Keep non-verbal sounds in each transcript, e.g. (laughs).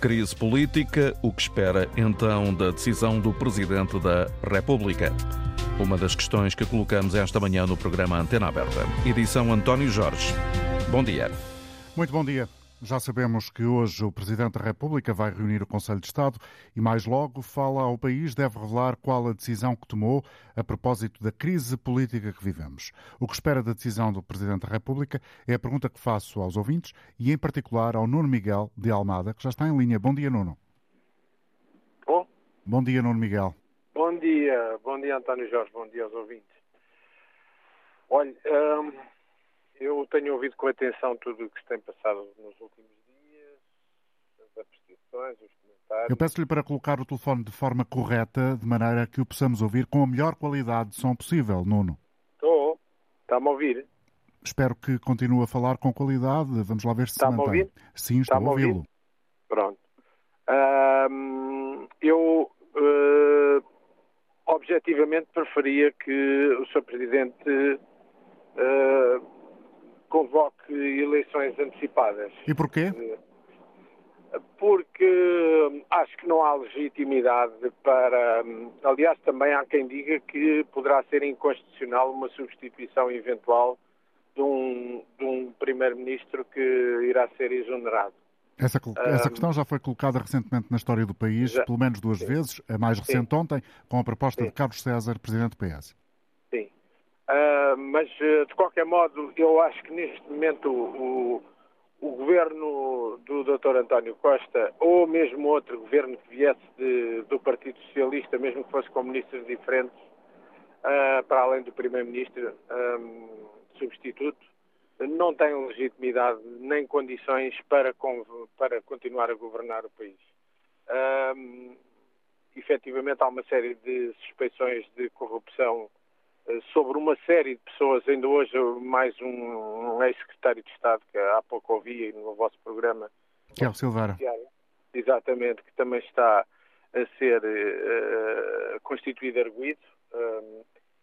Crise política, o que espera então da decisão do Presidente da República? Uma das questões que colocamos esta manhã no programa Antena Aberta. Edição António Jorge. Bom dia. Muito bom dia. Já sabemos que hoje o Presidente da República vai reunir o Conselho de Estado e mais logo fala ao país, deve revelar qual a decisão que tomou a propósito da crise política que vivemos. O que espera da decisão do Presidente da República é a pergunta que faço aos ouvintes e em particular ao Nuno Miguel de Almada, que já está em linha. Bom dia, Nuno. Bom. Bom dia, Nuno Miguel. Bom dia, bom dia António Jorge, bom dia aos ouvintes. Olha, hum, eu tenho ouvido com atenção tudo o que se tem passado nos últimos dias, as apreciações, os comentários. Eu peço-lhe para colocar o telefone de forma correta, de maneira que o possamos ouvir com a melhor qualidade de som possível, Nuno. Estou. Está-me a ouvir? Espero que continue a falar com qualidade. Vamos lá ver se Está-me se a mantém. ouvir? Sim, estou a ouvi-lo. Pronto. Hum, eu, eh, objetivamente, preferia que o Sr. Presidente eh, convoque eleições antecipadas. E porquê? porque hum, acho que não há legitimidade para. hum, Aliás, também há quem diga que poderá ser inconstitucional uma substituição eventual de um, de um primeiro-ministro que irá ser exonerado. Essa, col- essa questão já foi colocada recentemente na história do país, Já. pelo menos duas vezes, a mais recente ontem, com a proposta Sim. de Carlos César, presidente do PS. Ah, mas, eh, de qualquer modo, eu acho que neste momento o, o governo do Dr. António Costa, ou mesmo outro governo que viesse de- do Partido Socialista, mesmo que fosse com ministros diferentes, ah, para além do Primeiro-Ministro ahm, substituto, não tem legitimidade nem condições para, para continuar a governar o país. Ahm, efetivamente há uma série de suspeições de corrupção sobre uma série de pessoas, ainda hoje mais um, um ex-secretário de Estado que há pouco ouvi no vosso programa, Que é o Silveira. exatamente, que também está a ser eh, constituído arguído. Um,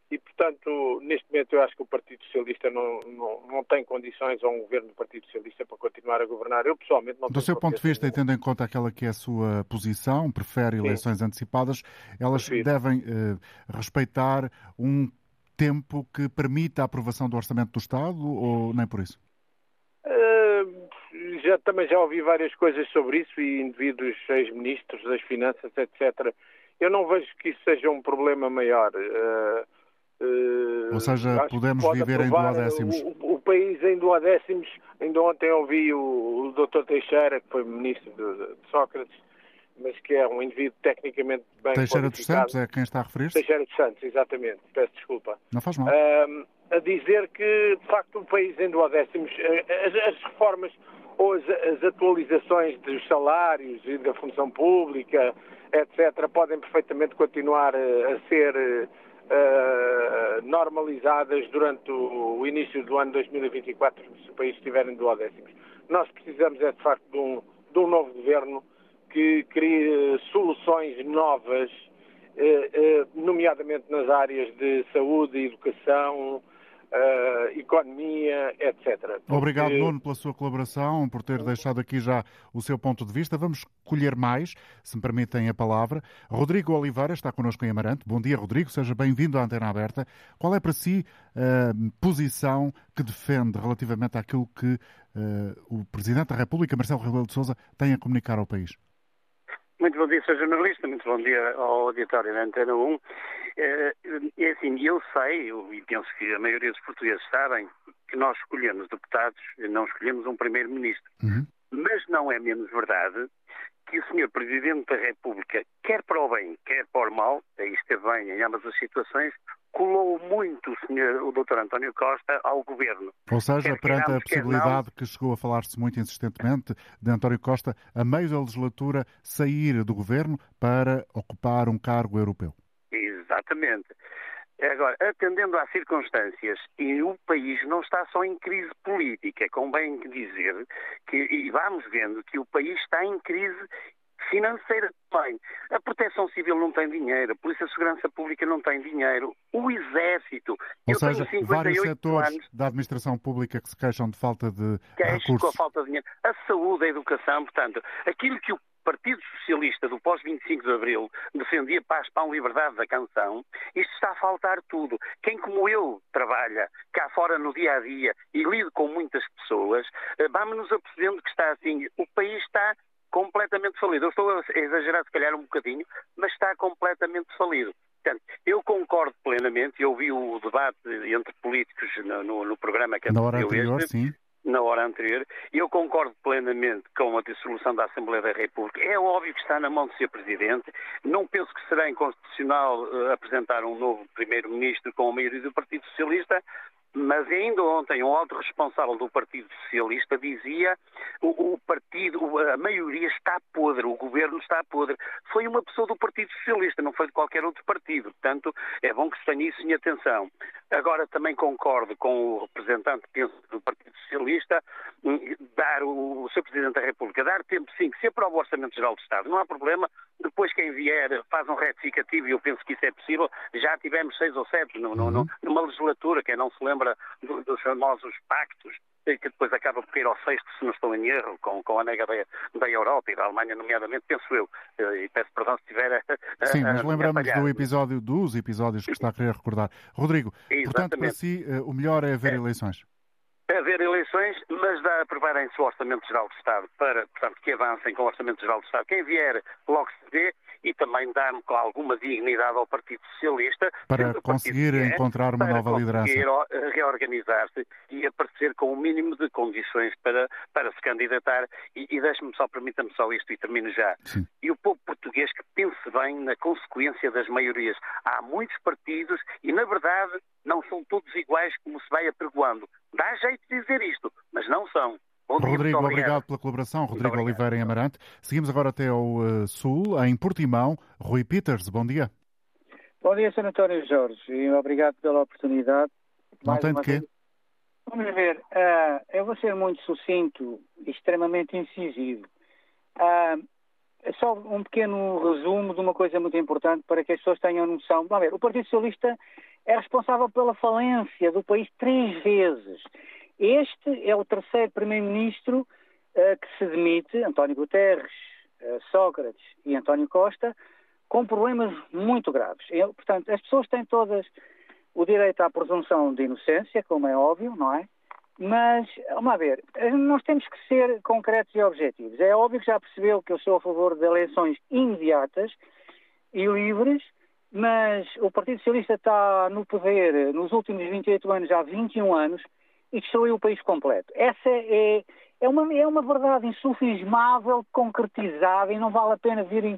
e, portanto, neste momento eu acho que o Partido Socialista não, não, não tem condições, ou um governo do Partido Socialista, para continuar a governar. Eu, pessoalmente, não Do seu ponto de vista, e tendo em conta aquela que é a sua posição, prefere eleições antecipadas, elas Prefiro. devem eh, respeitar um tempo que permita a aprovação do Orçamento do Estado ou nem por isso? Uh, já, também já ouvi várias coisas sobre isso e indivíduos ex-ministros das finanças, etc. Eu não vejo que isso seja um problema maior. Uh, uh, Ou seja, podemos pode viver em duodécimos. O, o país em duodécimos. Ainda ontem ouvi o, o Dr. Teixeira, que foi ministro de, de Sócrates, mas que é um indivíduo tecnicamente bem Teixeira dos. Santos é quem está a referir-se? Teixeira dos Santos, exatamente. Peço desculpa. Não faz mal. Ahm, a dizer que, de facto, o país em duodécimos, eh, as, as reformas ou as, as atualizações dos salários e da função pública, etc., podem perfeitamente continuar eh, a ser eh, normalizadas durante o, o início do ano 2024, se o país estiver em duodécimos. Nós precisamos, é de facto, de um, de um novo governo que crie soluções novas eh, eh, nomeadamente nas áreas de saúde, educação, eh, economia, etc. Obrigado, Porque- Nuno, pela sua colaboração, por ter deixado aqui já o seu ponto de vista. Vamos colher mais, se me permitem a palavra. Rodrigo Oliveira está connosco em Amarante. Bom dia, Rodrigo. Seja bem-vindo à Antena Aberta. Qual é para si a posição que defende relativamente àquilo que eh, o Presidente da República, Marcelo Rebelo de Sousa, tem a comunicar ao país? Muito bom dia, sou jornalista, muito bom dia ao auditório da Antena 1. É, é assim, eu sei, eu- e penso que a maioria dos portugueses sabem, que nós escolhemos deputados e não escolhemos um primeiro-ministro. Uhum. Mas não é menos verdade que o Sr. Presidente da República, quer para o bem, quer para o mal, aí esteve bem em ambas as situações, colou muito o, senhor, o Dr. António Costa ao governo. Ou seja, Quer perante a possibilidade que chegou a falar-se muito insistentemente de António Costa, a meio da legislatura, sair do governo para ocupar um cargo europeu. Exatamente. Agora, atendendo às circunstâncias, e o país não está só em crise política, convém dizer que, e vamos vendo que o país está em crise financeira também. A Proteção Civil não tem dinheiro, a Polícia de Segurança Pública não tem dinheiro, o Exército. Ou eu seja, tenho vários 58 setores anos, da administração pública que se queixam de falta de queixo com a recursos. falta de dinheiro, a saúde, a educação, portanto, aquilo que o Partido Socialista do pós-25 de Abril defendia paz, pão, liberdade da canção, isto está a faltar tudo. Quem como eu trabalha cá fora no dia a dia e lido com muitas pessoas, eh, vamos-nos apercebendo que está assim, o país está completamente falido. Eu estou a exagerar se calhar um bocadinho, mas está completamente falido. Portanto, eu concordo plenamente, eu vi o debate entre políticos no, no, no programa que Na hora anterior, este, sim na hora anterior, e eu concordo plenamente com a dissolução da Assembleia da República. É óbvio que está na mão de ser Presidente. Não penso que será inconstitucional uh, apresentar um novo Primeiro-Ministro com a maioria do Partido Socialista, mas ainda ontem um outro responsável do Partido Socialista dizia o, o partido, a maioria está podre, o governo está podre. Foi uma pessoa do Partido Socialista, não foi de qualquer outro partido. Portanto, é bom que se tenha isso em atenção. Agora também concordo com o representante, do Partido Socialista, dar o, o Sr. Presidente da República, dar tempo sim, que se aprova o Orçamento Geral do Estado, não há problema, depois quem vier faz um retificativo e eu penso que isso é possível, já tivemos seis ou sete no, no, no, numa legislatura, quem não se lembra do, dos famosos pactos, que depois acaba por cair ao sexto, se não estou em erro, com, com a nega da, da Europa e da Alemanha, nomeadamente, penso eu, eh, e peço perdão se estiver a, Sim, mas lembramos do episódio, dos episódios que está a querer recordar. Rodrigo, Exatamente. portanto, para si, eh, o melhor é haver é. eleições? Haver eleições, mas dá, aprovarem-se o Orçamento Geral do Estado para, portanto, que avancem com o Orçamento Geral do Estado. Quem vier logo se vê e também dar-me com alguma dignidade ao Partido Socialista. Para conseguir é, encontrar uma nova liderança. Para reorganizar-se e aparecer com o um mínimo de condições para, para se candidatar. E, e deixe-me só, permita-me só isto e termino já. Sim. E o povo português que pense bem na consequência das maiorias. Há muitos partidos e, na verdade, não são todos iguais como se vai apregoando. Dá jeito de dizer isto, mas não são. Bom Rodrigo, dia, obrigado. obrigado. pela colaboração. Rodrigo Oliveira em Amarante. Seguimos agora até ao uh, Sul, em Portimão. Rui Peters, bom dia. Bom dia, Sr. António Jorge, e obrigado pela oportunidade. Não Mais tem de quê? Vez. Vamos ver, uh, eu vou ser muito sucinto e extremamente incisivo. Uh, só um pequeno resumo de uma coisa muito importante para que as pessoas tenham noção. Vamos ver, o Partido Socialista é responsável pela falência do país três vezes. Este é o terceiro primeiro-ministro uh, que se demite, António Guterres, uh, Sócrates e António Costa, com problemas muito graves. Eu, portanto, as pessoas têm todas o direito à presunção de inocência, como é óbvio, não é? Mas, vamos ver, nós temos que ser concretos e objetivos. É óbvio que já percebeu que eu sou a favor de eleições imediatas e livres, mas o Partido Socialista está no poder nos últimos 28 anos, há 21 anos, e destruiu o país completo. Essa é, é, uma, é uma verdade insufismável, concretizada, e não vale a pena virem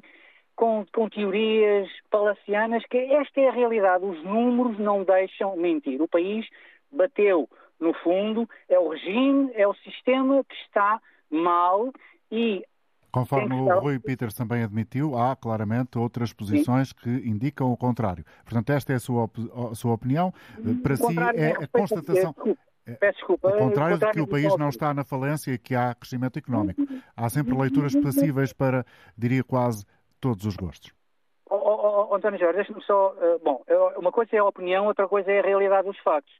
com, com teorias palacianas, que esta é a realidade. Os números não deixam mentir. O país bateu no fundo, é o regime, é o sistema que está mal e Conforme o Rui Peters também admitiu, há claramente outras posições Sim. que indicam o contrário. Portanto, esta é a sua, op a sua opinião. Para si é a constatação. É, Peço desculpa. Ao contrário de que o país não está na falência e que há crescimento económico. Há sempre leituras passíveis para, diria quase, todos os gostos. Oh, oh, oh, António Jorge, deixe-me só. Uh, bom, uma coisa é a opinião, outra coisa é a realidade dos factos.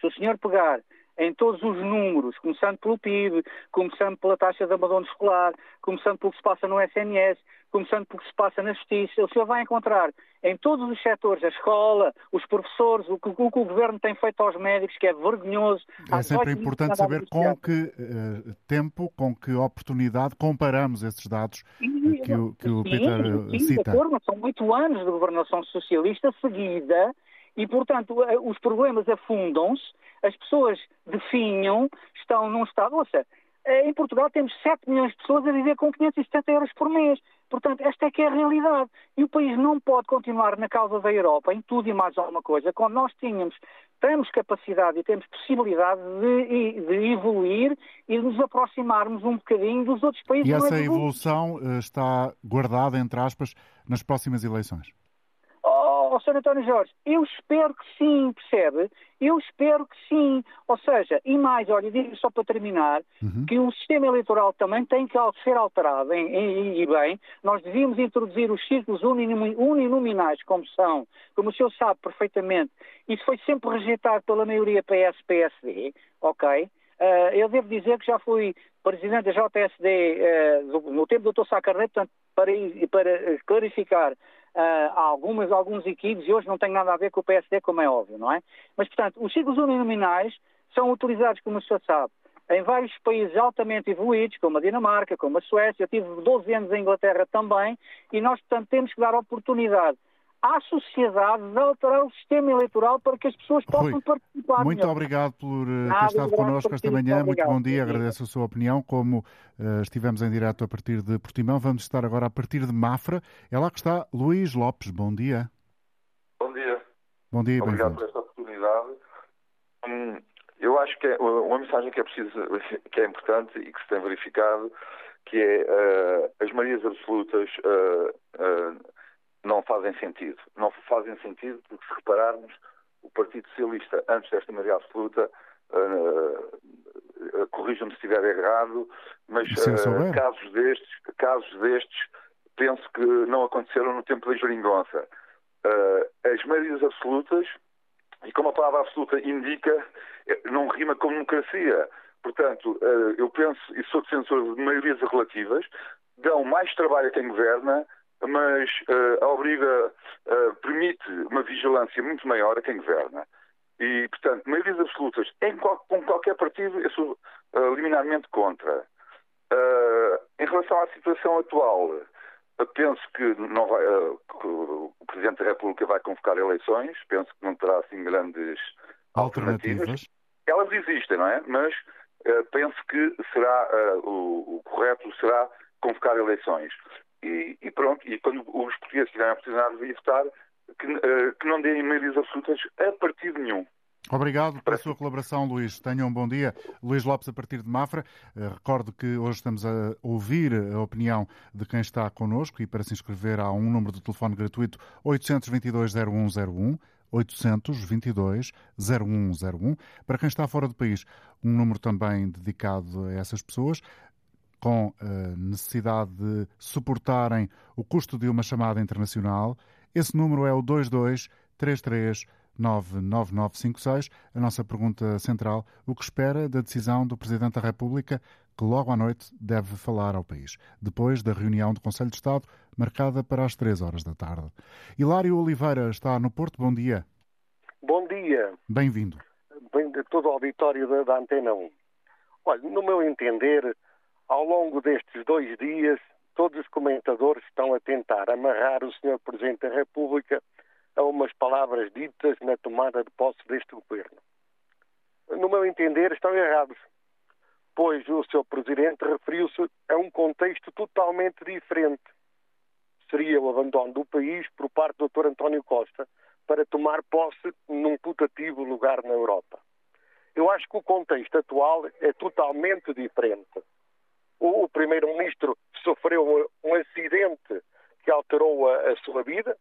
Se o senhor pegar em todos os números, começando pelo PIB, começando pela taxa de abandono escolar, começando pelo que se passa no SNS, começando pelo que se passa na justiça, o senhor vai encontrar em todos os setores, a escola, os professores, o que o, que o governo tem feito aos médicos, que é vergonhoso. É sempre importante saber com que uh, tempo, com que oportunidade comparamos esses dados uh, que, o, que o sim, Peter sim, cita. De acordo, são oito anos de governação socialista seguida e, portanto, os problemas afundam-se, as pessoas definham, estão num estado. Ouça, em Portugal temos 7 milhões de pessoas a viver com 570 euros por mês. Portanto, esta é que é a realidade. E o país não pode continuar na causa da Europa, em tudo e mais alguma coisa, quando nós tínhamos, temos capacidade e temos possibilidade de, de evoluir e de nos aproximarmos um bocadinho dos outros países. E essa evolução eh, está guardada, entre aspas, nas próximas eleições? Ao Sr. António Jorge, eu espero que sim, percebe? Eu espero que sim. Ou seja, e mais, olha, digo só para terminar, uhum. que o sistema eleitoral também tem que ser alterado, e, e bem, nós devíamos introduzir os círculos uninominais, como são, como o senhor sabe perfeitamente, isso foi sempre rejeitado pela maioria PS-PSD, ok? eu devo dizer que já fui presidente da JSD no tempo do Dr. Sá Carneiro, portanto, para, para clarificar uh, algumas, alguns equívocos, e hoje não tem nada a ver com o PSD, como é óbvio, não é? Mas, portanto, os ciclos uninominais são utilizados, como o senhor sabe, em vários países altamente evoluídos, como a Dinamarca, como a Suécia. Eu tive 12 anos em Inglaterra também, e nós, portanto, temos que dar oportunidade à sociedade de alterar o sistema eleitoral para que as pessoas possam Rui, participar. Muito melhor. obrigado por uh, ter estado connosco esta manhã. Muito bom dia, agradeço a sua opinião. Como uh, estivemos em direto a partir de Portimão, vamos estar agora a partir de Mafra. É lá que está Luís Lopes. Bom dia. Bom dia. Bom dia, Obrigado por esta oportunidade. Hum, eu acho que é uma mensagem que é preciso, (laughs) que é importante e que se tem verificado, que é uh, as maiorias absolutas não fazem sentido. Não fazem sentido porque, se repararmos, o Partido Socialista, antes desta maioria absoluta, uh, uh, corrijam-me se estiver errado, mas uh, casos destes, casos destes, penso que não aconteceram no tempo da geringonça. Uh, as maiorias absolutas, e como a palavra absoluta indica, não rima com democracia. Portanto, eu penso e sou defensor de maiorias relativas, dão mais trabalho a quem governa, mas uh, obriga, uh, permite uma vigilância muito maior a quem governa. E, portanto, maiorias absolutas em qual, com qualquer partido, eu sou uh, liminarmente contra. em relação à situação atual, penso que, não vai, que o Presidente da República vai convocar eleições, penso que não terá assim grandes alternativas. alternativas. Elas existem, não é? Mas penso que será o, o correto será convocar eleições. E, e, pronto, e quando os portugueses tiverem a oportunidade de votar, que, uh, que não deem meios absolutas a partido nenhum. Obrigado pela sua colaboração, Luís. Tenham um bom dia. Luís Lopes, a partir de Mafra. Uh, recordo que hoje estamos a ouvir a opinião de quem está connosco e para se inscrever há um número de telefone gratuito 822-0101. 822-0101. Para quem está fora do país, um número também dedicado a essas pessoas, com a eh, necessidade de suportarem o custo de uma chamada internacional. Esse número é o 2233 99956. A nossa pergunta central: o que espera da decisão do Presidente da República, que logo à noite deve falar ao país, depois da reunião do Conselho de Estado, marcada para as 3 horas da tarde? Hilário Oliveira está no Porto. Bom dia. Bom dia. Bem-vindo. Bem de todo o auditório da, da Antena 1. Olha, no meu entender, ao longo destes dois dias, todos os comentadores estão a tentar amarrar o Sr. Presidente da República a umas palavras ditas na tomada de posse deste governo. No meu entender, estão errados, pois o Sr. Presidente referiu-se a um contexto totalmente diferente. Seria o abandono do país por parte do Dr. António Costa para tomar posse num putativo lugar na Europa. Eu acho que o contexto atual é totalmente diferente o, o primeiro-ministro sofreu um acidente que alterou a, a, sua vida,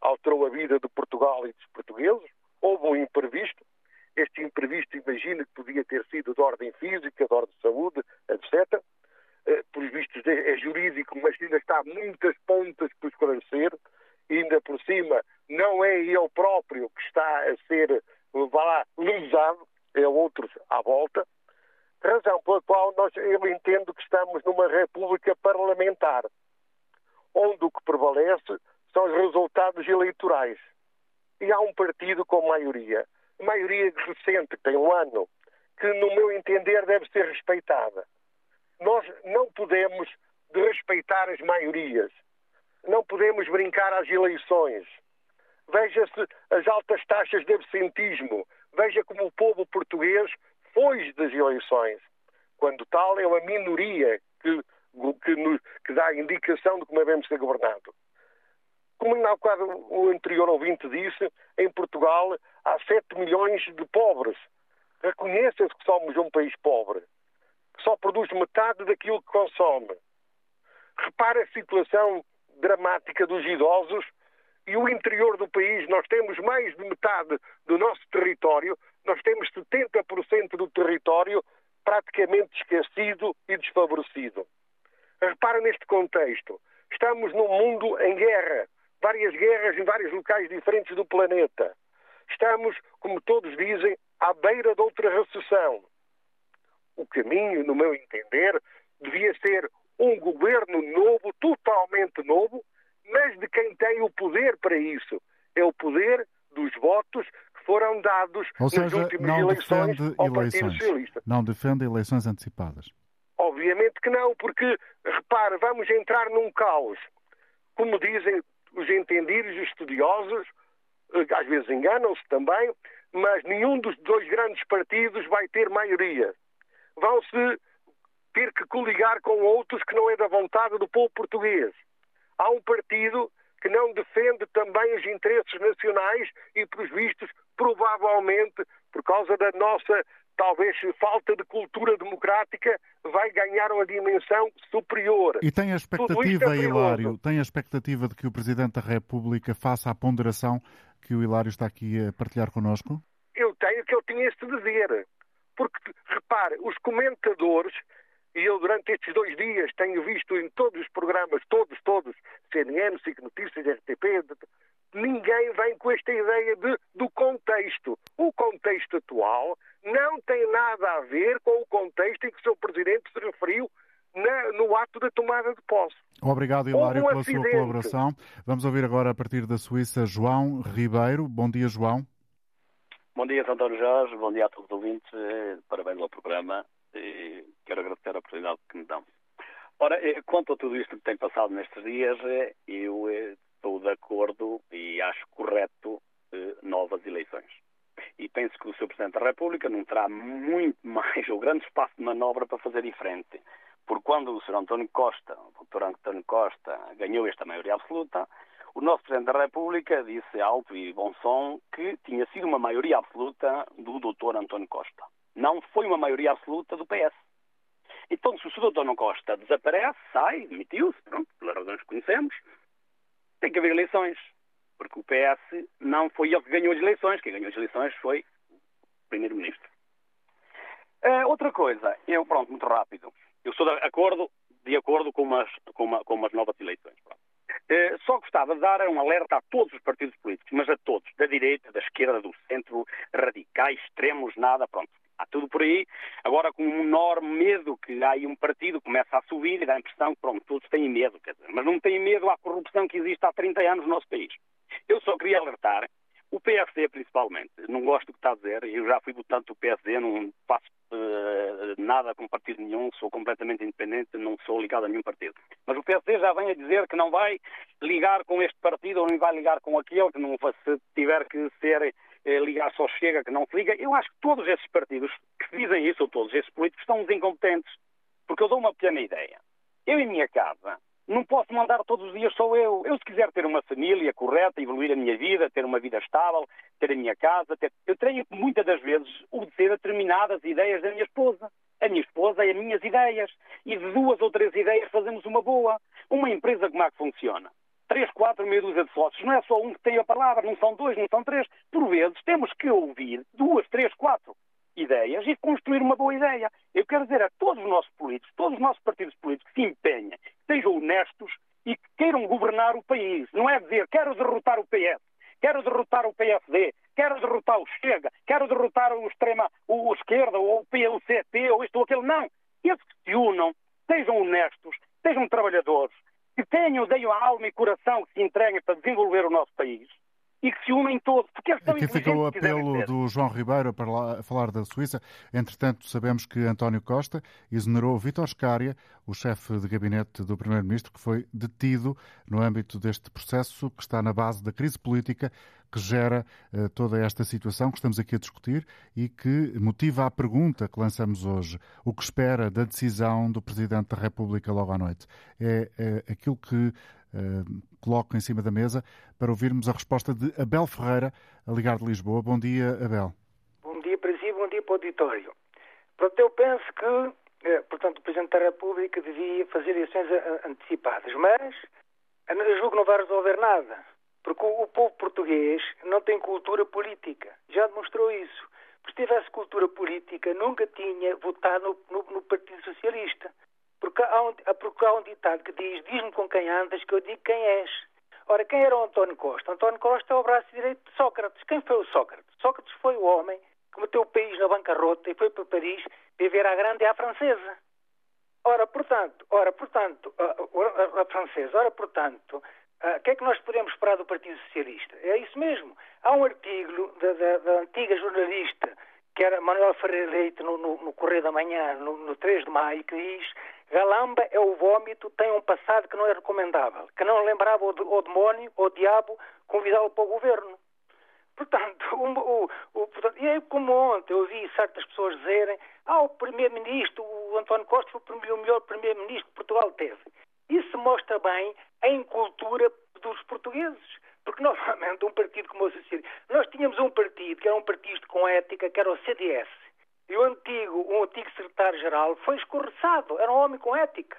alterou a vida de Portugal e dos portugueses. Houve um imprevisto. Este imprevisto, imagina que podia ter sido de ordem física, de ordem de saúde, etc. Eh, por vistos, é jurídico, mas ainda está muitas pontas por esclarecer. E ainda por cima, não é ele próprio que está a ser, vá lá, lesado, é outros à volta razão pela qual nós, eu entendo que estamos numa república parlamentar, onde o que prevalece são os resultados eleitorais. E há um partido com maioria, maioria recente, tem um ano, que, no meu entender, deve ser respeitada. Nós não podemos respeitar as maiorias, não podemos brincar às eleições. Veja-se as altas taxas de absentismo, veja como o povo português depois das eleições. Quando tal, é uma minoria que, que, nos, que dá a indicação de como devemos ser governados. Como na quadro o anterior ouvinte disse, em Portugal há 7 milhões de pobres. Reconheça-se que somos um país pobre, que só produz metade daquilo que consome. Repare a situação dramática dos idosos e o interior do país. Nós temos mais de metade do nosso território nós temos 70% do território praticamente esquecido e desfavorecido. Repara neste contexto. Estamos num mundo em guerra, várias guerras em vários locais diferentes do planeta. Estamos, como todos dizem, à beira de outra recessão. o caminho, no meu entender, devia ser um governo novo, totalmente novo, mas de quem tem o poder para isso. É o poder dos votos foram dados Ou seja, nas últimas não eleições ao eleições. Partido Socialista. Não defende eleições antecipadas. Obviamente que não, porque, repare, vamos entrar num caos. Como dizem os entendidos, os estudiosos, eh, às vezes enganam-se também, mas nenhum dos dois grandes partidos vai ter maioria. Vão-se ter que coligar com outros que não é da vontade do povo português. Há um partido que não defende também os interesses nacionais e, pelos vistos, provavelmente, por causa da nossa, talvez, falta de cultura democrática, vai ganhar uma dimensão superior. E tem a expectativa, é Hilário, tem a expectativa de que o Presidente da República faça a ponderação que o Hilário está aqui a partilhar connosco? Eu tenho que eu tinha este dever. Porque, repare, os comentadores e eu, durante estes dois dias, tenho visto em todos os programas, todos, todos, CNN, SIC Notícias, RTP, ninguém vem com esta ideia de, do contexto. O contexto atual não tem nada a ver com o contexto em que o Sr. Presidente se referiu na, no ato da tomada de posse. Obrigado, Hilário, um pela acidente. sua colaboração. Vamos ouvir agora, a partir da Suíça, João Ribeiro. Bom dia, João. Bom dia, António Jorge. Bom dia a todos os ouvintes. Eh, parabéns ao programa e quero agradecer a oportunidade que me dão. Ora, eh, quanto a tudo isto que tem passado nestes dias, eh, eu estou de acordo e acho correto novas eleições. E penso que o Sr. Presidente da República não terá muito (laughs) mais ou grande espaço de manobra para fazer diferente. Porque quando o Sr. António Costa, o Dr. António Costa, ganhou esta maioria absoluta, o nosso Presidente da República disse alto e bom som que tinha sido uma maioria absoluta do Dr. António Costa não foi uma maioria absoluta do PS. Então, se o Sr. António Costa desaparece, sai, demitiu-se, pronto, pelas razões que conhecemos, tem que haver eleições. Porque o PS não foi ele que ganhou as eleições, quem ganhou as eleições foi o Primeiro-Ministro. Uh, outra coisa, eu, pronto, muito rápido. Eu sou de acordo, de acordo com umas, com uma, com umas novas eleições. Uh, só gostava de dar um alerta a todos os partidos políticos, mas a todos, da direita, da esquerda, do centro, radicais, extremos, nada, pronto tudo por aí. Agora, com um enorme medo que há aí um partido começa a subir e dá a impressão que, pronto, todos têm medo, quer dizer, mas não têm medo à corrupção que existe há 30 anos no nosso país. Eu só queria alertar, o PSD principalmente, não gosto do que está a dizer, eu já fui votante do PSD, não faço uh, nada com partido nenhum, sou completamente independente, não sou ligado a nenhum partido. Mas o PSD já vem a dizer que não vai ligar com este partido ou não vai ligar com aquele, que não, se tiver que ser eh, ligar só chega, que não se liga. Eu acho que todos esses partidos que dizem isso, ou todos esses políticos, uns incompetentes. Porque eu dou uma pequena ideia. Eu, em minha casa, não posso mandar todos os dias só eu. Eu, se quiser ter uma família correta, evoluir a minha vida, ter uma vida estável, ter a minha casa, ter... eu tenho muitas das vezes, obedecer a determinadas ideias da minha esposa. A minha esposa é as minhas ideias. E de duas ou três ideias fazemos uma boa. Uma empresa, como é que funciona? Três, quatro, meia dúzia de sócios. Não é só um que tem a palavra, não são dois, não são três. Por vezes temos que ouvir duas, três, quatro ideias e construir uma boa ideia. Eu quero dizer a todos os nossos políticos, todos os nossos partidos políticos que se empenhem, que sejam honestos e que queiram governar o país. Não é dizer quero derrotar o PS, quero derrotar o PSD, quero derrotar o Chega, quero derrotar o extrema, o, esquerda, ou o PLCP, ou isto ou aquilo. Não. Esses que se unam, sejam honestos, sejam trabalhadores, que tenham, deem alma e coração que se entreguem para desenvolver o nosso país e que se unem todos. Porque eles Aqui fica o apelo do João Ribeiro para falar da Suíça. Entretanto, sabemos que António Costa exonerou Vítor Scária, o chefe de gabinete do Primeiro-Ministro, que foi detido no âmbito deste processo que está na base da crise política que gera uh, toda esta situação que estamos aqui a discutir e que motiva a pergunta que lançamos hoje. O que espera da decisão do Presidente da República logo à noite? É, é aquilo que Uh, coloco em cima da mesa para ouvirmos a resposta de Abel Ferreira, a ligar de Lisboa. Bom dia, Abel. Bom dia para si, bom dia para o auditório. Eu penso que, eh, portanto, o Presidente da República devia fazer eleições antecipadas, mas julgo que não vai resolver nada, porque o, povo português não tem cultura política, já demonstrou isso. Se tivesse cultura política, nunca tinha votado no, no, no Partido Socialista. Porque há, um, porque há um ditado que diz: Diz-me com quem andas, que eu digo quem és. Ora, quem era o António Costa? António Costa é o braço direito de Sócrates. Quem foi o Sócrates? Sócrates foi o homem que meteu o país na bancarrota e foi para Paris viver à grande e à francesa. Ora, portanto, ora, portanto, a, a, a francesa, ora, portanto, o que é que nós podemos esperar do Partido Socialista? É isso mesmo. Há um artigo da, da, da antiga jornalista, que era Manuel Ferreira Leite, no, no, no Correio da Manhã, no, no 3 de maio, que diz Galamba é o vômito, tem um passado que não é recomendável, que não lembrava o, o demónio, o diabo, convidá-lo para o governo. Portanto, (laughs) o, o, portanto, e é como ontem eu ouvi certas pessoas dizerem ah, o Primeiro-Ministro, o António Costa foi o melhor Primeiro-Ministro que Portugal teve. Isso mostra bem a incultura dos portugueses. Porque, (laughs) novamente, um partido como o Socialista... Nós tínhamos um partido que era um partido com ética, que era o CDS. E o antigo, o antigo secretário-geral foi escorreçado. Era um homem com ética.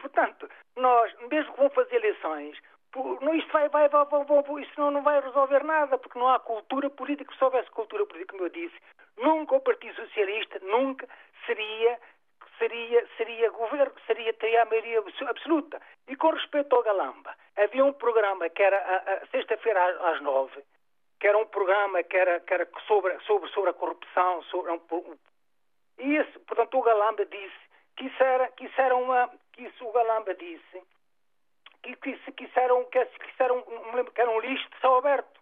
Portanto, nós, mesmo que vão fazer eleições, não, isto vai, vai, vai, vai, isso não, não vai resolver nada, porque não há cultura política. Se houvesse cultura política, como eu disse, nunca o Partido Socialista, nunca seria seria, seria governo, seria, teria a maioria absoluta. E com respeito ao Galamba, havia um programa que era a, a sexta-feira às nove, que era um programa que era, que era sobre, sobre, sobre a corrupção, sobre um, e esse, portanto o Galamba disse que isso era, que isso era uma, que isso o Galamba disse que, que, isso, que isso era um, que, isso era um, que era um lixo de céu aberto.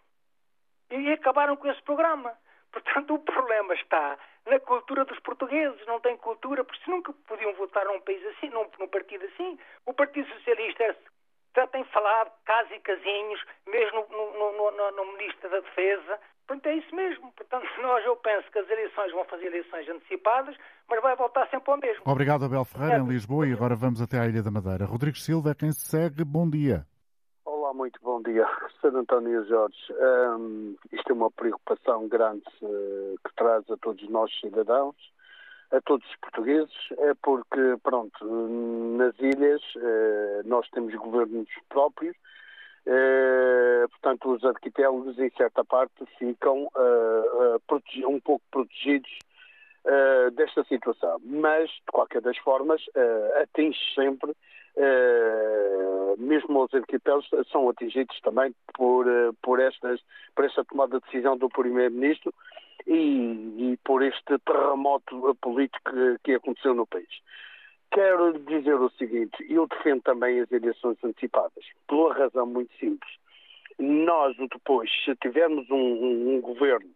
E acabaram com esse programa. Portanto, o problema está na cultura dos portugueses. Não têm cultura, porque nunca podiam votar num país assim, num, num partido assim. O Partido Socialista é tem falado casos e casinhos, mesmo no, no, no, no, Ministro da Defesa. Portanto, é isso mesmo. Portanto, nós, eu penso que as eleições vão fazer eleições antecipadas, mas vai voltar sempre ao mesmo. Obrigado, Abel Ferreira, é. em Lisboa, e agora vamos até à Ilha da Madeira. Rodrigo Silva é quem se segue. Bom dia. Olá, muito bom dia. Sr. António Jorge, um, isto é uma preocupação grande uh, que traz a todos nós cidadãos a todos os portugueses, é porque, pronto, nas ilhas eh, nós temos governos próprios, eh, portanto, os arquipélagos, em certa parte, ficam eh, um pouco protegidos desta situação. Mas, de qualquer das formas, atinge sempre, mesmo os arquipélagos são atingidos também por, por, estas, por esta tomada de decisão do Primeiro-Ministro e, e por este terremoto político que, que aconteceu no país. Quero dizer o seguinte, eu defendo também as eleições antecipadas, pela razão muito simples. Nós, depois, se tivermos um, um, um governo,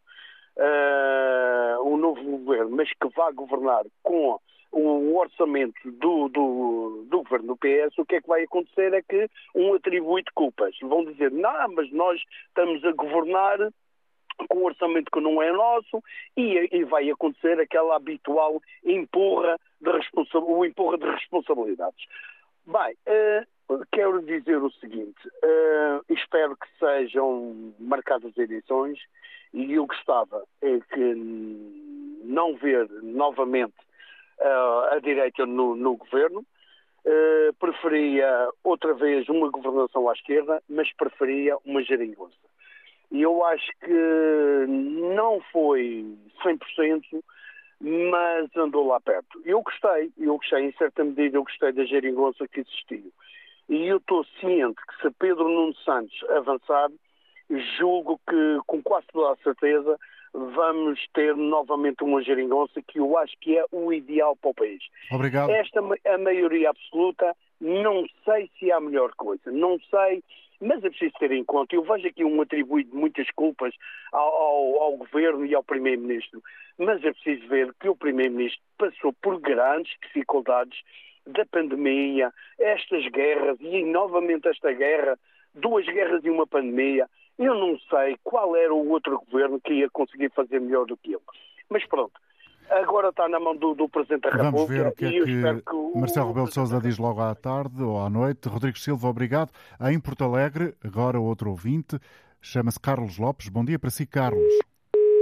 uh, um novo governo, mas que vá governar com o orçamento do, do, do, governo do PS, o que é que vai acontecer é que um atribui de culpas. Vão dizer, não, mas nós estamos a governar com um orçamento que não é nosso e, e vai acontecer aquela habitual empurra de o empurra de responsabilidades. Bem, uh, quero dizer o seguinte, uh, espero que sejam marcadas eleições e eu gostava é que não ver novamente uh, a direita no, no governo, preferia outra vez uma governação à esquerda, mas preferia uma geringonça. E eu acho que não foi 100%, mas andou lá perto. Eu gostei, eu gostei, em certa medida, eu gostei da geringonça que existiu. E eu estou ciente que se Pedro Nuno Santos avançar, julgo que, com quase toda a certeza, vamos ter novamente uma geringonça que eu acho que é o ideal para o país. Obrigado. Esta, a maioria absoluta, não sei se é a melhor coisa. Não sei mas é preciso ter em conta, eu vejo aqui um atribuir de muitas culpas ao, ao, ao Governo e ao Primeiro-Ministro, mas é preciso ver que o Primeiro-Ministro passou por grandes dificuldades da pandemia, estas guerras e novamente esta guerra, duas guerras e uma pandemia. Eu não sei qual era o outro governo que ia conseguir fazer melhor do que ele. Mas pronto, agora está na mão do, do Presidente da República. Vamos ver o que é que, que o... Marcelo Rebelo de Sousa diz logo à tarde ou à noite. Rodrigo Silva, obrigado. Em Porto Alegre, agora outro ouvinte, chama-se Carlos Lopes. Bom dia para si, Carlos.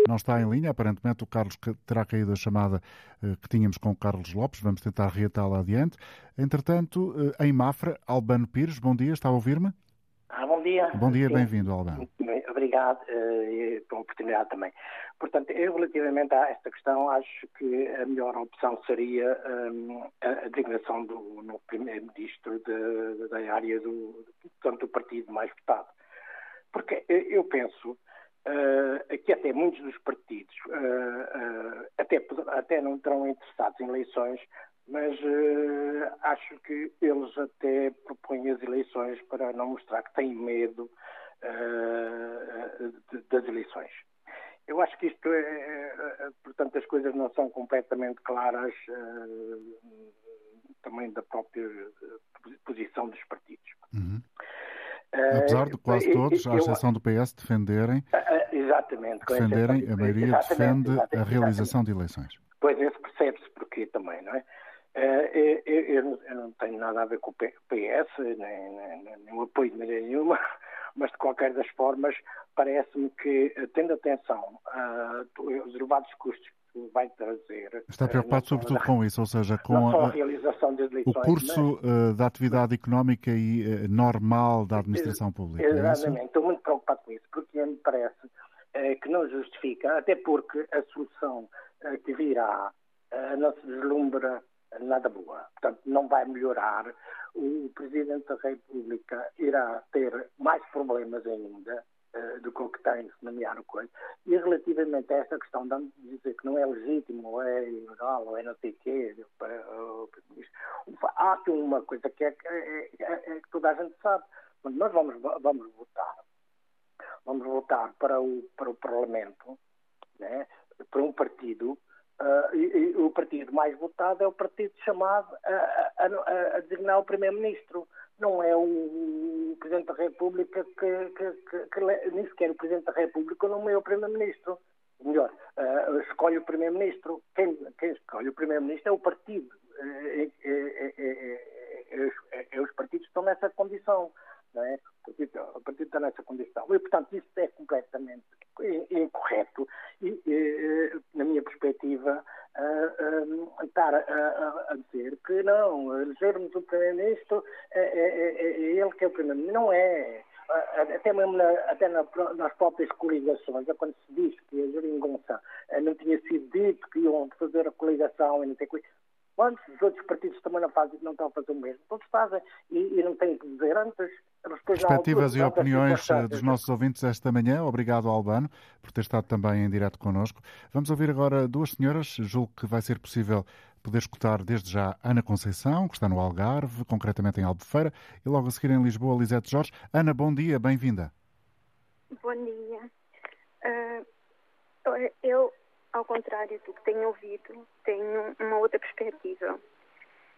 Não está em linha, aparentemente o Carlos terá caído a chamada eh, que tínhamos com o Carlos Lopes. Vamos tentar reatá-la adiante. Entretanto, eh, em Mafra, Albano Pires, bom dia, está a ouvir-me? Ah, bom dia. Bom dia, bem-vindo, Albano. Obrigado uh, pela oportunidade também. Portanto, eu relativamente a esta questão acho que a melhor opção seria um, a, a designação do novo primeiro-ministro da área do, portanto, do partido mais votado. Porque eu penso uh, que até muitos dos partidos até, até não estão interessados em eleições, mas acho que eles até propõem as eleições para não mostrar que têm medo das eleições. Eu acho que isto é, é, portanto, as coisas não são completamente claras também da própria posição dos partidos. Uhum. Uh, Apesar de quase todos, à exceção do PS, defenderem, uh, exatamente, defenderem a maioria defende exatamente, a realização de eleições. Pois, isso percebe-se porquê também, não é? Uh, eu, eu, eu, não tenho nada a ver com o PS, nem, nem, nem o apoio de maneira nenhuma, (laughs) mas de qualquer das formas, parece-me que, tendo atenção aos elevados custos vai trazer. Está eh, preocupado sobretudo com isso, ou seja, (laughs) com a, a, realização de eleições, o curso mas... uh, da atividade económica e uh, normal da administração pública. É Exatamente, é estou muito preocupado com isso, porque me parece uh, que não justifica, até porque a solução que virá não se deslumbra nada boa. Portanto, não vai melhorar. O Presidente da República irá ter mais problemas ainda eh, do que tem, se nomear o coisa. E relativamente a esta questão de dizer que não é legítimo, ou é ilegal, ou é não sei o quê, há aqui uma coisa que é, é, é, é, que toda a gente sabe. Quando nós vamos, vamos votar, vamos votar para o, para o Parlamento, né, para um partido, Uh, e, e, o partido mais votado é o partido chamado a, a, a, designar o Primeiro-Ministro não é o Presidente da República que, que, que, que, nem sequer o Presidente da República nomeia o Primeiro-Ministro. Melhor, uh, escolhe o Primeiro-Ministro. Quem, quem, escolhe o Primeiro-Ministro é o partido. É, é, é, é, os partidos que estão nessa condição. É? o, partido, está nessa condição. E, portanto, isso é completamente incorreto e, e na minha perspectiva, uh, uh, estar a, a, dizer que não, elegermos o Primeiro-Ministro é, é, é, é, ele que é o Primeiro-Ministro. Não é. Até mesmo na, até na, nas próprias coligações, é quando se diz que a Jeringonça não tinha sido dito que iam fazer a coligação e não tem coisa. Quantos os outros partidos também não, fazem, não estão a fazer o mesmo? Todos fazem e, e não têm que dizer antes Perspectivas e opiniões eh, dos nossos ouvintes esta manhã. Obrigado, Albano, por ter estado também em direto connosco. Vamos ouvir agora duas senhoras. Julgo que vai ser possível poder escutar desde já Ana Conceição, que está no Algarve, concretamente em Albufeira, e logo a seguir em Lisboa, Lisete Jorge. Ana, bom dia, bem-vinda. Bom dia. Uh, eu, ao contrário do que tenho ouvido, tenho uma outra perspectiva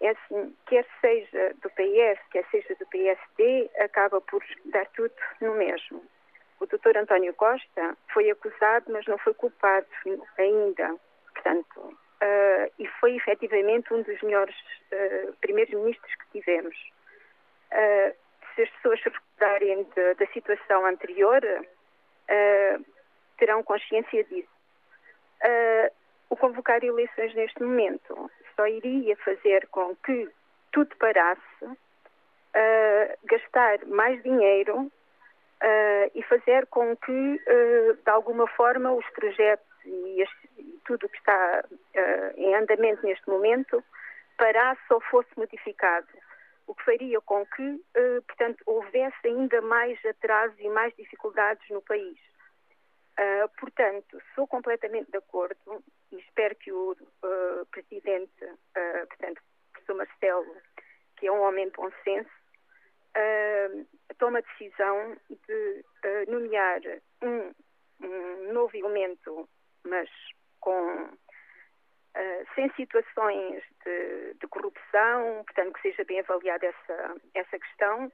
é assim, quer seja do PS, quer seja do PSD, acaba por dar tudo no mesmo. O doutor António Costa foi acusado, mas não foi culpado ainda. Portanto, uh, e foi efetivamente um dos melhores uh, primeiros ministros que tivemos. Uh, se as pessoas se recordarem da situação anterior, terão consciência disso. O convocar eleições neste momento só iria fazer com que tudo parasse, uh, gastar mais dinheiro uh, e fazer com que, uh, de alguma forma, os projetos e, as, e tudo o que está em andamento neste momento parasse ou fosse modificado. O que faria com que, portanto, houvesse ainda mais atrasos e mais dificuldades no país. Uh, portanto, sou completamente de acordo e espero que o uh, Presidente, uh, portanto, professor Marcelo, que é um homem de bom senso, tome a decisão de nomear um, um, novo elemento, mas com sem situações de, de, corrupção, portanto, que seja bem avaliada essa, essa questão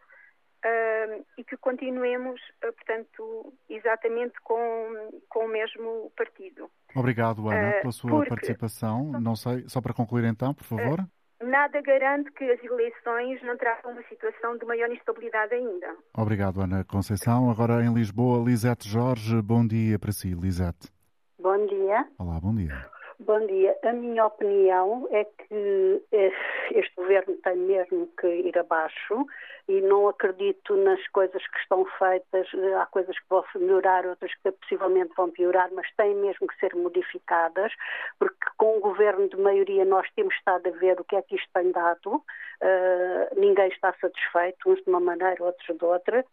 uh, e que continuemos, uh, portanto, exatamente com, com o mesmo partido. Obrigado, Ana, uh, pela sua porque... participação. Não sei, só para concluir então, por favor. Nada garante que as eleições não tragam uma situação de maior instabilidade ainda. Obrigado, Ana Conceição. Agora em Lisboa, Lisete Jorge, bom dia para si, Lisete. Bom dia. Olá, bom dia. Bom dia. A minha opinião é que eh, este governo tem mesmo que ir abaixo e não acredito nas coisas que estão feitas. Há coisas que vão melhorar, outras que possivelmente vão piorar, mas têm mesmo que ser modificadas, porque com o governo de maioria nós temos estado a ver o que é que isto tem dado. Uh, ninguém está satisfeito, uns de uma maneira, outros de outra.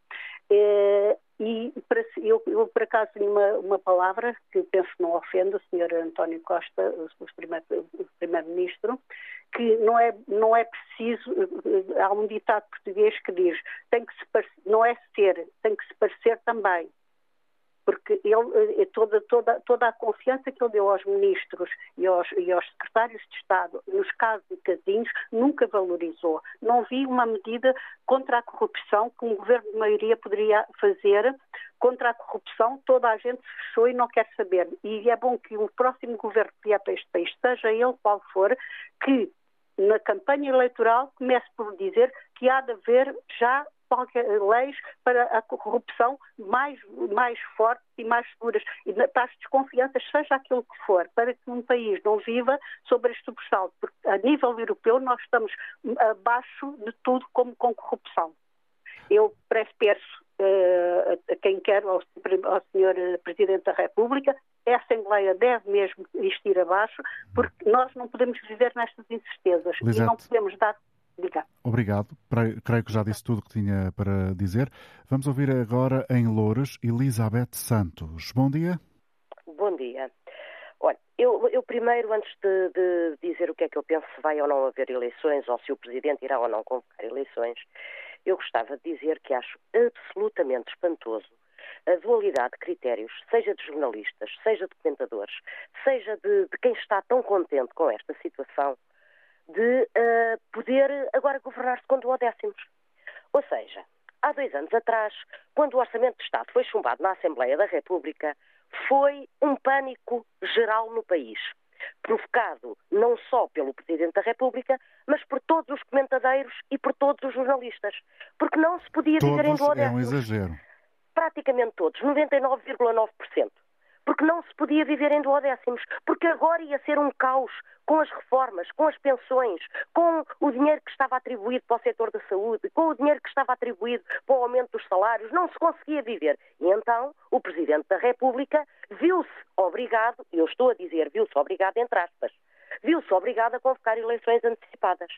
Uh, e para, eu, eu, por acaso, tenho uma, uma palavra que penso não ofende o Sr. António Costa, o, Primeiro-Ministro, que não é, não é preciso. Há um ditado português que diz: tem que se, não é ser, tem que se parecer também porque ele, eh, toda, toda, toda a confiança que ele deu aos ministros e aos, e aos secretários de Estado nos casos de casinhos nunca valorizou. Não vi uma medida contra a corrupção que um governo de maioria poderia fazer contra a corrupção. Toda a gente se fechou e não quer saber. E é bom que o próximo governo que vier para este país, seja ele qual for, que na campanha eleitoral comece por dizer que há de haver já qualquer leis para a corrupção mais, mais fortes e mais seguras. E para as desconfianças, seja aquilo que for, para que um país não viva sobre este sobressalto. Porque a nível europeu nós estamos abaixo de tudo como com corrupção. Eu peço uh, a quem quer, ao, ao Sr. Presidente da República, a Assembleia deve mesmo existir abaixo, porque nós não podemos viver nestas incertezas Lisete. e não podemos dar Obrigado. Obrigado. Creio que já disse tudo o que tinha para dizer. Vamos ouvir agora em Louros Elizabeth Santos. Bom dia. Bom dia. Olha, eu, eu primeiro, antes de, de, dizer o que é que eu penso se vai ou não haver eleições ou se o Presidente irá ou não convocar eleições, eu gostava de dizer que acho absolutamente espantoso a dualidade de critérios, seja de jornalistas, seja de comentadores, seja de, de quem está tão contente com esta situação, de uh, poder agora governar-se com duodécimos. Ou seja, há dois anos atrás, quando o Orçamento de Estado foi chumbado na Assembleia da República, foi um pânico geral no país, provocado não só pelo Presidente da República, mas por todos os comentadeiros e por todos os jornalistas, porque não se podia todos viver em duodécimos. É um exagero. Praticamente todos, 99,9% porque não se podia viver em duodécimos, porque agora ia ser um caos com as reformas, com as pensões, com o dinheiro que estava atribuído para o setor da saúde, com o dinheiro que estava atribuído para o aumento dos salários, não se conseguia viver. E então o Presidente da República viu-se obrigado, e eu estou a dizer viu-se obrigado entre aspas, viu-se obrigado a convocar eleições antecipadas.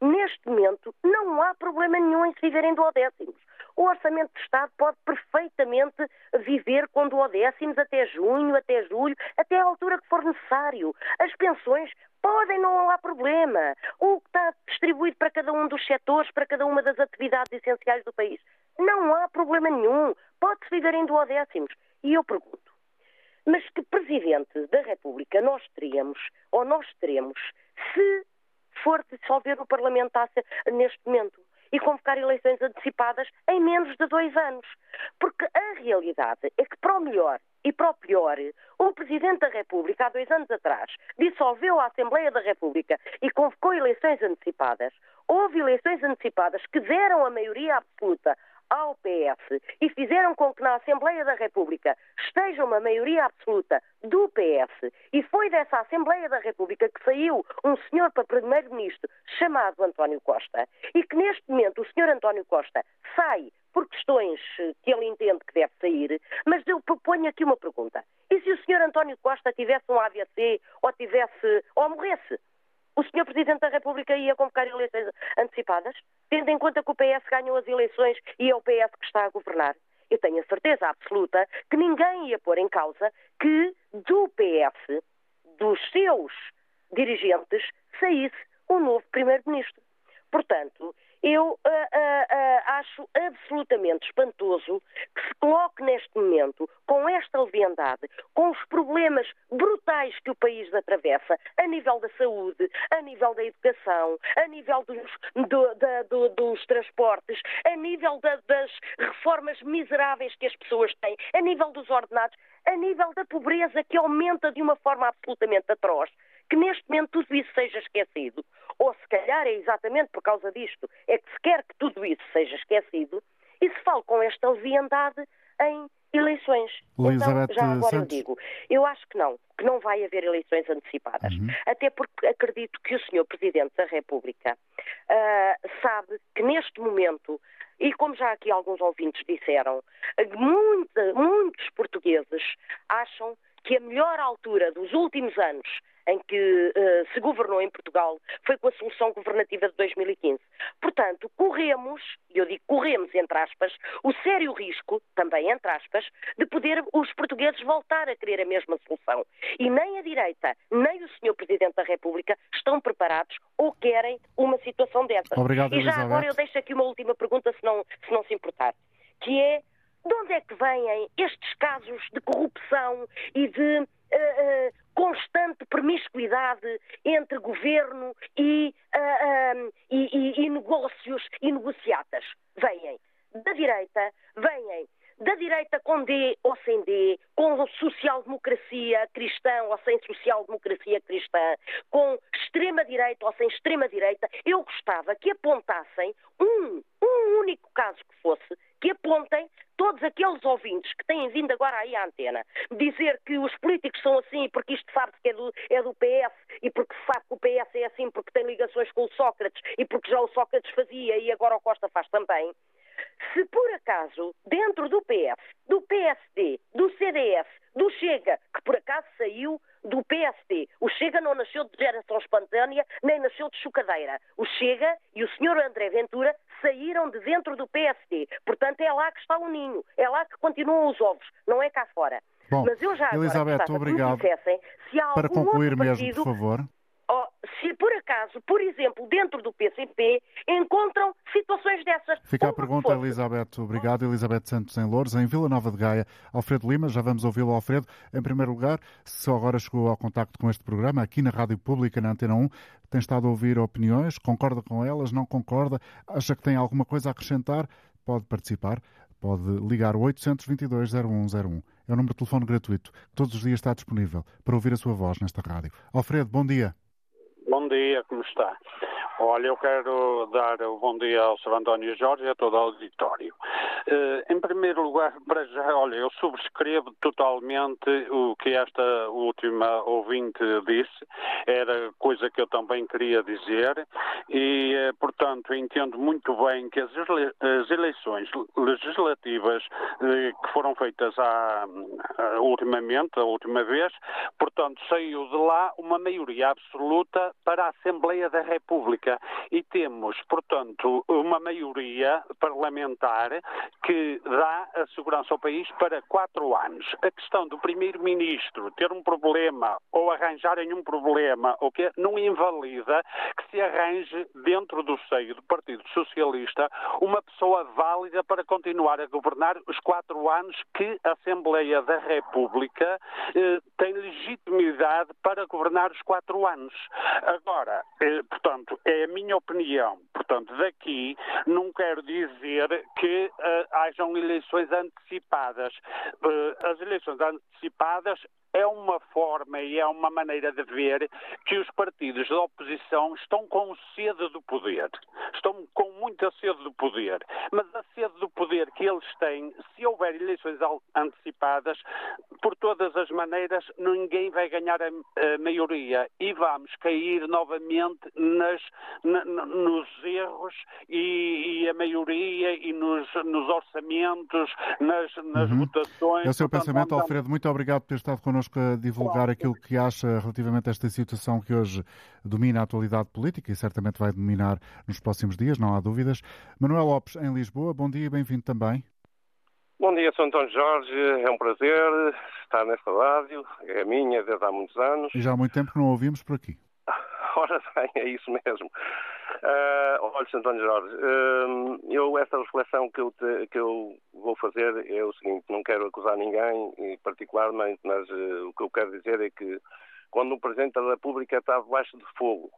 Neste momento, não há problema nenhum em se viver em duodécimos. O Orçamento de Estado pode perfeitamente viver com duodécimos até junho, até julho, até a altura que for necessário. As pensões podem, não há problema. O que está distribuído para cada um dos setores, para cada uma das atividades essenciais do país. Não há problema nenhum. Pode-se viver em duodécimos. E eu pergunto, mas que Presidente da República nós teríamos, ou nós teremos, se for dissolver o Parlamento neste momento? e convocar eleições antecipadas em menos de dois anos. Porque a realidade é que, para o melhor e para o pior, o Presidente da República, há dois anos atrás, dissolveu a Assembleia da República e convocou eleições antecipadas. Houve eleições antecipadas que deram a maioria absoluta ao PS e fizeram com que na Assembleia da República esteja uma maioria absoluta do PS e foi dessa Assembleia da República que saiu um senhor para Primeiro-Ministro chamado António Costa e que neste momento o senhor António Costa sai por questões eh, que ele entende que deve sair, mas eu proponho aqui uma pergunta. E se o senhor António Costa tivesse um AVC ou tivesse ou morresse? O Sr. Presidente da República ia convocar eleições antecipadas, tendo em conta que o PS ganhou as eleições e é o PS que está a governar. Eu tenho a certeza absoluta que ninguém ia pôr em causa que do PS, dos seus dirigentes, saísse um novo Primeiro-Ministro. Portanto, eu uh, uh, acho absolutamente espantoso que se coloque neste momento, com esta leviandade, com os problemas brutais que o país atravessa, a nível da saúde, a nível da educação, a nível dos, do, da, do, dos transportes, a nível da, das reformas miseráveis que as pessoas têm, a nível dos ordenados, a nível da pobreza que aumenta de uma forma absolutamente atroz que neste momento tudo isso seja esquecido, ou se calhar é exatamente por causa disto, é que se quer que tudo isso seja esquecido, e se fala com esta leviandade em eleições. Elizabeth então, já agora Santos. eu digo, eu acho que não, que não vai haver eleições antecipadas. Uhum. Até porque acredito que o Sr. Presidente da República uh, sabe que neste momento, e como já aqui alguns ouvintes disseram, muita, muitos portugueses acham que a melhor altura dos últimos anos em que uh, se governou em Portugal foi com a solução governativa de 2015. Portanto, corremos, e eu digo corremos entre aspas, o sério risco, também entre aspas, de poder os portugueses voltar a querer a mesma solução. E nem a direita, nem o Sr. Presidente da República estão preparados ou querem uma situação dessa. Obrigado, e já Elizabeth. agora eu deixo aqui uma última pergunta, se não se, não se importar, que é de onde é que vêm estes casos de corrupção e de uh, uh, constante promiscuidade entre governo e, uh, e, e, e negócios e negociatas? Vêm da direita, vêm da direita com D ou sem D, com social-democracia cristã ou sem social-democracia cristã, com extrema-direita ou sem extrema-direita, eu gostava que apontassem um, um único caso que fosse, que apontem todos aqueles ouvintes que têm vindo agora aí à antena dizer que os políticos são assim porque isto sabe-se que é do, é do PS e porque sabe que o PS é assim porque tem ligações com o Sócrates e porque já o Sócrates fazia e agora o Costa faz também. Se por acaso, dentro do PS, do PSD, do CDS, do Chega, que por acaso saiu do PSD, o Chega não nasceu de geração espontânea, nem nasceu de chocadeira. O Chega e o Sr. André Ventura saíram de dentro do PSD. Portanto, é lá que está o ninho, é lá que continuam os ovos, não é cá fora. Bom, Mas eu já Elizabeth, agora, obrigado. Dissessem, se há Para concluir partido, mesmo, por favor. Oh, se por acaso, por exemplo, dentro do PCP, encontram situações dessas. Fica a pergunta, Elizabeth. Obrigado. Elizabeth Santos em Louros, em Vila Nova de Gaia. Alfredo Lima, já vamos ouvi-lo, Alfredo. Em primeiro lugar, só agora chegou ao contacto com este programa, aqui na Rádio Pública, na Antena 1, tem estado a ouvir opiniões, concorda com elas, não concorda, acha que tem alguma coisa a acrescentar, pode participar. Pode ligar o 822-0101. É o número de telefone gratuito que todos os dias está disponível para ouvir a sua voz nesta rádio. Alfredo, bom dia. Bom dia, como está? Olha, eu quero dar o bom dia ao Sr. António Jorge e a todo o auditório. Uh, em primeiro lugar, para já, olha, eu subscrevo totalmente o que esta última ouvinte disse, era coisa que eu também queria dizer, e, uh, portanto, entendo muito bem que as, ele as eleições legislativas uh, que foram feitas à, ultimamente, a última vez, portanto, saiu de lá uma maioria absoluta para a Assembleia da República e temos, portanto, uma maioria parlamentar que dá a segurança ao país para quatro anos. A questão do primeiro-ministro ter um problema ou arranjarem um problema ou que não invalida que se arranje dentro do seio do Partido Socialista uma pessoa válida para continuar a governar os quatro anos que a Assembleia da República eh, tem legitimidade para governar os quatro anos. Agora, eh, portanto, é a minha opinião. Portanto, daqui não quero dizer que uh, hajam eleições antecipadas. Uh, as eleições antecipadas é uma forma e é uma maneira de ver que os partidos da oposição estão com sede do poder. Estão com muita sede do poder. Mas a sede do poder que eles têm, se houver eleições antecipadas, por todas as maneiras, ninguém vai ganhar a, maioria e vamos cair novamente nas, na, nos erros e, e, a maioria e nos, nos orçamentos, nas, nas uhum. votações. É o seu Portanto, pensamento, Alfredo. Muito obrigado por ter estado connosco connosco a divulgar aquilo que acha relativamente a esta situação que hoje domina a atualidade política e certamente vai dominar nos próximos dias, não há dúvidas. Manuel Lopes, em Lisboa, bom dia e bem-vindo também. Bom dia, Sr. António Jorge. É um prazer estar nesta rádio. É a minha desde há muitos anos. E já há muito tempo que não ouvimos por aqui. (laughs) Ora bem, é isso mesmo. Uh, olha, Sr. António Jorge, uh, eu, essa reflexão que eu, te, que eu vou fazer é o seguinte, não quero acusar ninguém, particularmente, mas uh, o que eu quero dizer é que quando o Presidente da República está debaixo de fogo,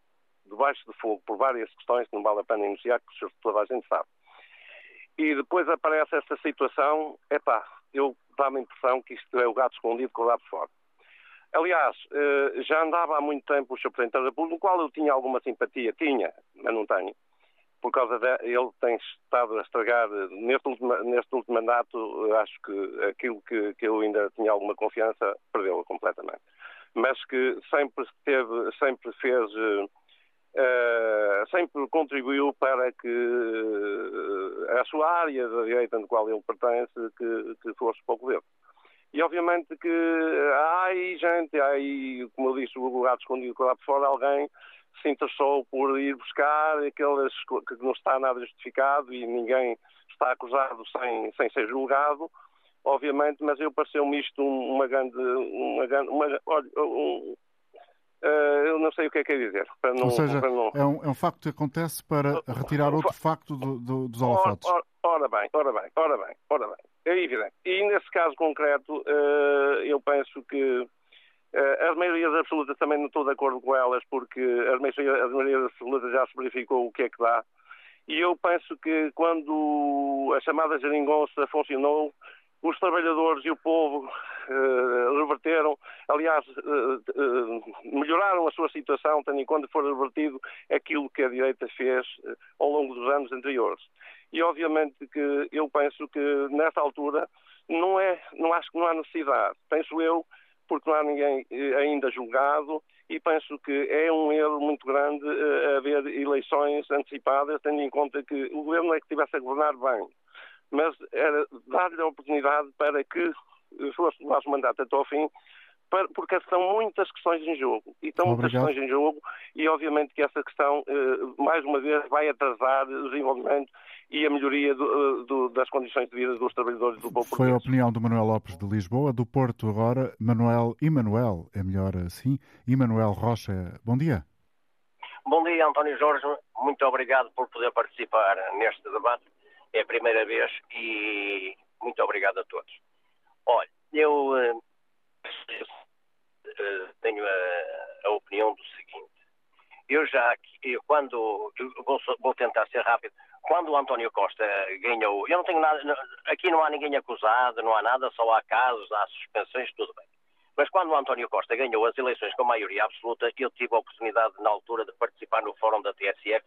debaixo de fogo, por várias questões que não vale a pena enunciar, que toda a gente sabe, e depois aparece essa situação, epá, eu dá-me a impressão que isto é o gato escondido com o lado fora. Aliás, eh, já andava há muito tempo o Sr. Presidente da República, no qual eu tinha alguma simpatia, tinha, mas não tenho, por causa de ele tem estado a estragar, neste último, neste último mandato, acho que aquilo que, que eu ainda tinha alguma confiança, perdeu-a completamente. Mas que sempre teve, sempre fez, uh, sempre contribuiu para que a sua área da direita no qual ele pertence, que, que fosse para o governo. E obviamente que há aí gente, há aí, como eu disse, o gato escondido lá de fora, alguém se interessou por ir buscar aqueles que não está nada justificado e ninguém está acusado sem, sem ser julgado, obviamente, mas eu pareceu-me isto uma grande. Uma grande uma, olha, um, uh, eu não sei o que é que é dizer. Não, Ou seja, não... é, um, é um facto que acontece para retirar outro facto do, do, dos holofotes. Ora, ora, bem, ora bem, ora bem, ora bem. É evidente. E nesse caso concreto, uh, eu penso que uh, as maiorias absolutas também não estou de acordo com elas, porque as maiorias, as maiorias absolutas já se verificou o que é que dá. E eu penso que quando a chamada geringonça funcionou, os trabalhadores e o povo uh, reverteram, aliás, melhoraram a sua situação, tendo em conta que foi revertido aquilo que a direita fez ao longo dos anos anteriores. E obviamente que eu penso que nessa altura não é, não acho que não há necessidade. Penso eu, porque não há ninguém ainda julgado e penso que é um erro muito grande haver eleições antecipadas, tendo em conta que o governo é que estivesse a governar bem mas era dar-lhe a oportunidade para que fosse levar o mandato até ao fim, porque são muitas questões em jogo. E estão muitas questões em jogo, e obviamente que essa questão, eh, mais uma vez, vai atrasar o desenvolvimento e a melhoria do, eh, do, das condições de vida dos trabalhadores do povo Foi português. a opinião do Manuel Lopes de Lisboa, do Porto agora, Manuel Emanuel, é melhor assim, Emanuel Rocha. Bom dia. Bom dia, António Jorge. Muito obrigado por poder participar neste debate é a primeira vez e muito obrigado a todos. Olha, eu, uh, tenho a, a, opinião do seguinte. Eu já, eu, quando, eu vou, vou, tentar ser rápido, quando o António Costa ganhou, eu não tenho nada, aqui não há ninguém acusado, não há nada, só há casos, há suspensões, tudo bem. Mas quando o António Costa ganhou as eleições com maioria absoluta, eu tive a oportunidade, na altura, de participar no fórum da TSF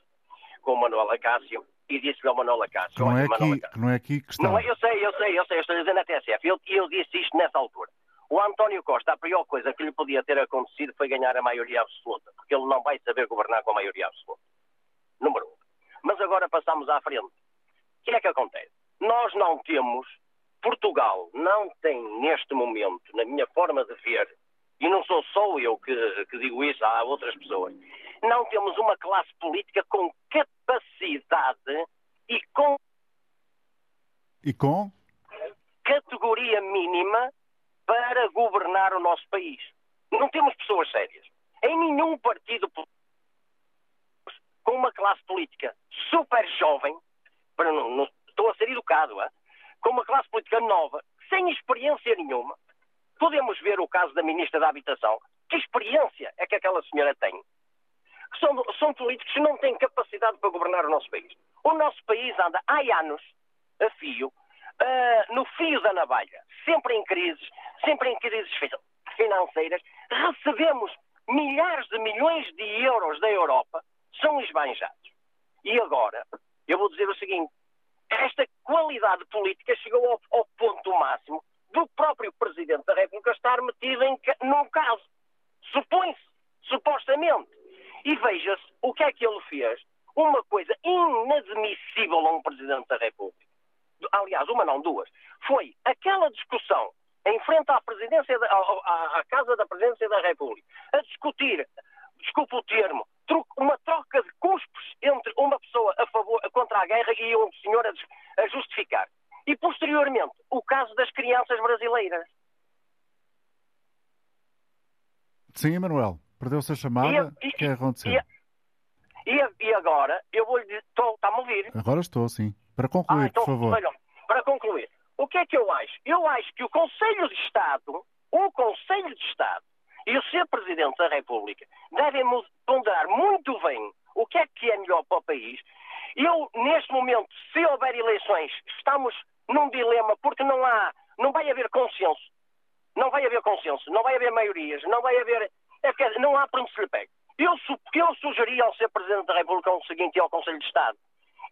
com o Manuel Acácio e disse-lhe ao Manuel Acácio. Não, é aqui, não é aqui que está. Não, eu sei, eu sei, eu sei, eu estou dizendo na TSF. Eu, eu disse isto nessa altura. O António Costa, a pior coisa que lhe podia ter acontecido foi ganhar a maioria absoluta, porque ele não vai saber governar com a maioria absoluta. Número um. Mas agora passamos à frente. O que é que acontece? Nós não temos, Portugal não tem neste momento, na minha forma de ver, e não sou só eu que, que digo isso, há outras pessoas, não temos uma classe política com capacidade e com. E com? Categoria mínima para governar o nosso país. Não temos pessoas sérias. Em nenhum partido com uma classe política super jovem, para não, não, estou a ser educado, com uma classe política nova, sem experiência nenhuma. Podemos ver o caso da Ministra da Habitação. Que experiência é que aquela senhora tem? são, são políticos que não têm capacidade para governar o nosso país. O nosso país anda há anos a fio, uh, no fio da navalha, sempre em crises, sempre em crises financeiras. Recebemos milhares de milhões de euros da Europa, são esbanjados. E agora, eu vou dizer o seguinte: esta qualidade política chegou ao, ao ponto máximo do próprio Presidente da República estar metido em, num caso. Supõe-se, supostamente, e veja-se o que é que ele fez. Uma coisa inadmissível a um Presidente da República. Aliás, uma não, duas. Foi aquela discussão em frente à presidência da, à, à, Casa da Presidência da República, a discutir, desculpe o termo, uma troca de cuspos entre uma pessoa a favor, contra a guerra e um senhor a, justificar. E, posteriormente, o caso das crianças brasileiras. Sim, Emanuel. Perdeu-se a chamada? O que é que aconteceu? E, e, agora, eu vou lhe dizer. Está-me a ouvir? Agora estou, sim. Para concluir, ah, então, por favor. para concluir, o que é que eu acho? Eu acho que o Conselho de Estado, o Conselho de Estado e o Sr. Presidente da República devem ponderar muito bem o que é que é melhor para o país. Eu, neste momento, se houver eleições, estamos num dilema porque não há, não vai haver consenso. Não vai haver consenso, não vai haver maiorias, não vai haver é não há para onde se lhe pegue. Eu, eu sugeria ao Sr. Presidente da República o seguinte e ao Conselho de Estado.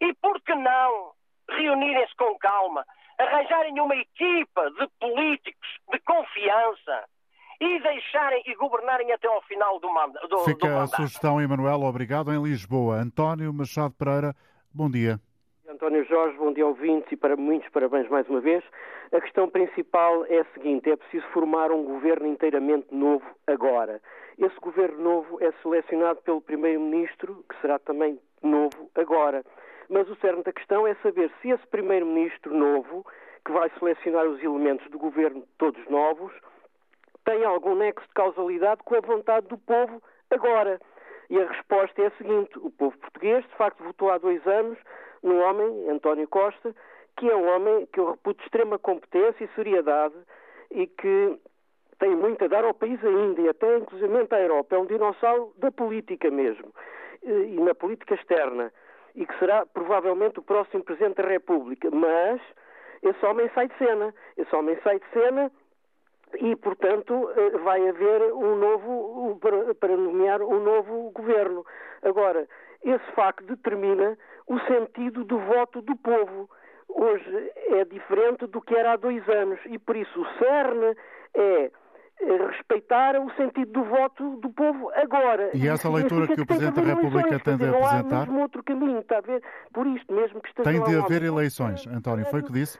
E por que não reunirem-se com calma, arranjarem uma equipa de políticos de confiança e deixarem e governarem até ao final do, manda, do, Fica do mandato. a sugestão, Emanuel. Obrigado. Em Lisboa, António Machado Pereira, bom dia. António Jorge, bom dia ouvintes e para muitos parabéns mais uma vez. A questão principal é a seguinte: é preciso formar um governo inteiramente novo agora. Esse governo novo é selecionado pelo Primeiro-Ministro, que será também novo agora. Mas o cerne da questão é saber se esse Primeiro-Ministro novo, que vai selecionar os elementos do governo todos novos, tem algum nexo de causalidade com a vontade do povo agora. E a resposta é a seguinte: o povo português, de facto, votou há dois anos num homem, António Costa, que é um homem que eu reputo de extrema competência e seriedade e que tem muito a dar ao país ainda e até inclusive à Europa. É um dinossauro da política mesmo e na política externa e que será provavelmente o próximo Presidente da República. Mas esse homem sai de cena. Esse homem sai de cena e, portanto, eh, vai haver um novo, para nomear um novo governo. Agora, esse facto determina o sentido do voto do povo. Hoje é diferente do que era há dois anos e, por isso, o cerne é respeitar o sentido do voto do povo agora. E essa leitura que, que o Presidente da República tem de apresentar? Não há outro caminho, está a ver? Por isto mesmo que Tem de haver eleições, António, foi o que disse?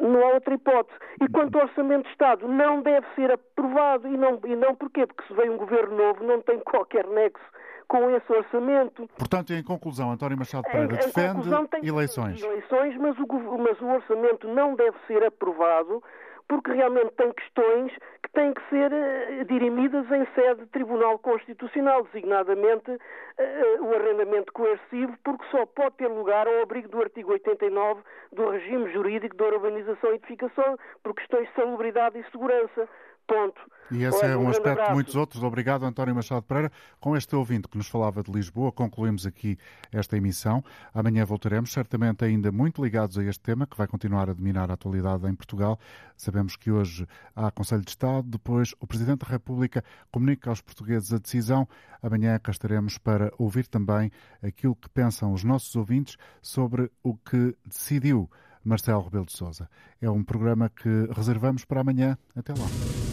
Não há outra hipótese. E quanto ao Orçamento de Estado, não deve ser aprovado. E não, e não porquê? Porque se vem um governo novo, não tem qualquer nexo com esse orçamento. Portanto, em conclusão, António Machado Pereira defende eleições. eleições, mas o, mas o orçamento não deve ser aprovado porque realmente tem questões que têm que ser uh, dirimidas em sede de Tribunal Constitucional, designadamente uh, o arrendamento coercivo, porque só pode ter lugar ao abrigo do artigo 89 do regime jurídico da urbanização e edificação, por questões de salubridade e segurança. Ponto. E esse é um aspecto de muitos outros. Obrigado, António Machado Pereira. Com este ouvinte que nos falava de Lisboa, concluímos aqui esta emissão. Amanhã voltaremos, certamente ainda muito ligados a este tema, que vai continuar a dominar a atualidade em Portugal. Sabemos que hoje há Conselho de Estado, depois o Presidente da República comunica aos portugueses a decisão. Amanhã cá estaremos para ouvir também aquilo que pensam os nossos ouvintes sobre o que decidiu Marcelo Rebelo de Sousa. É um programa que reservamos para amanhã. Até lá.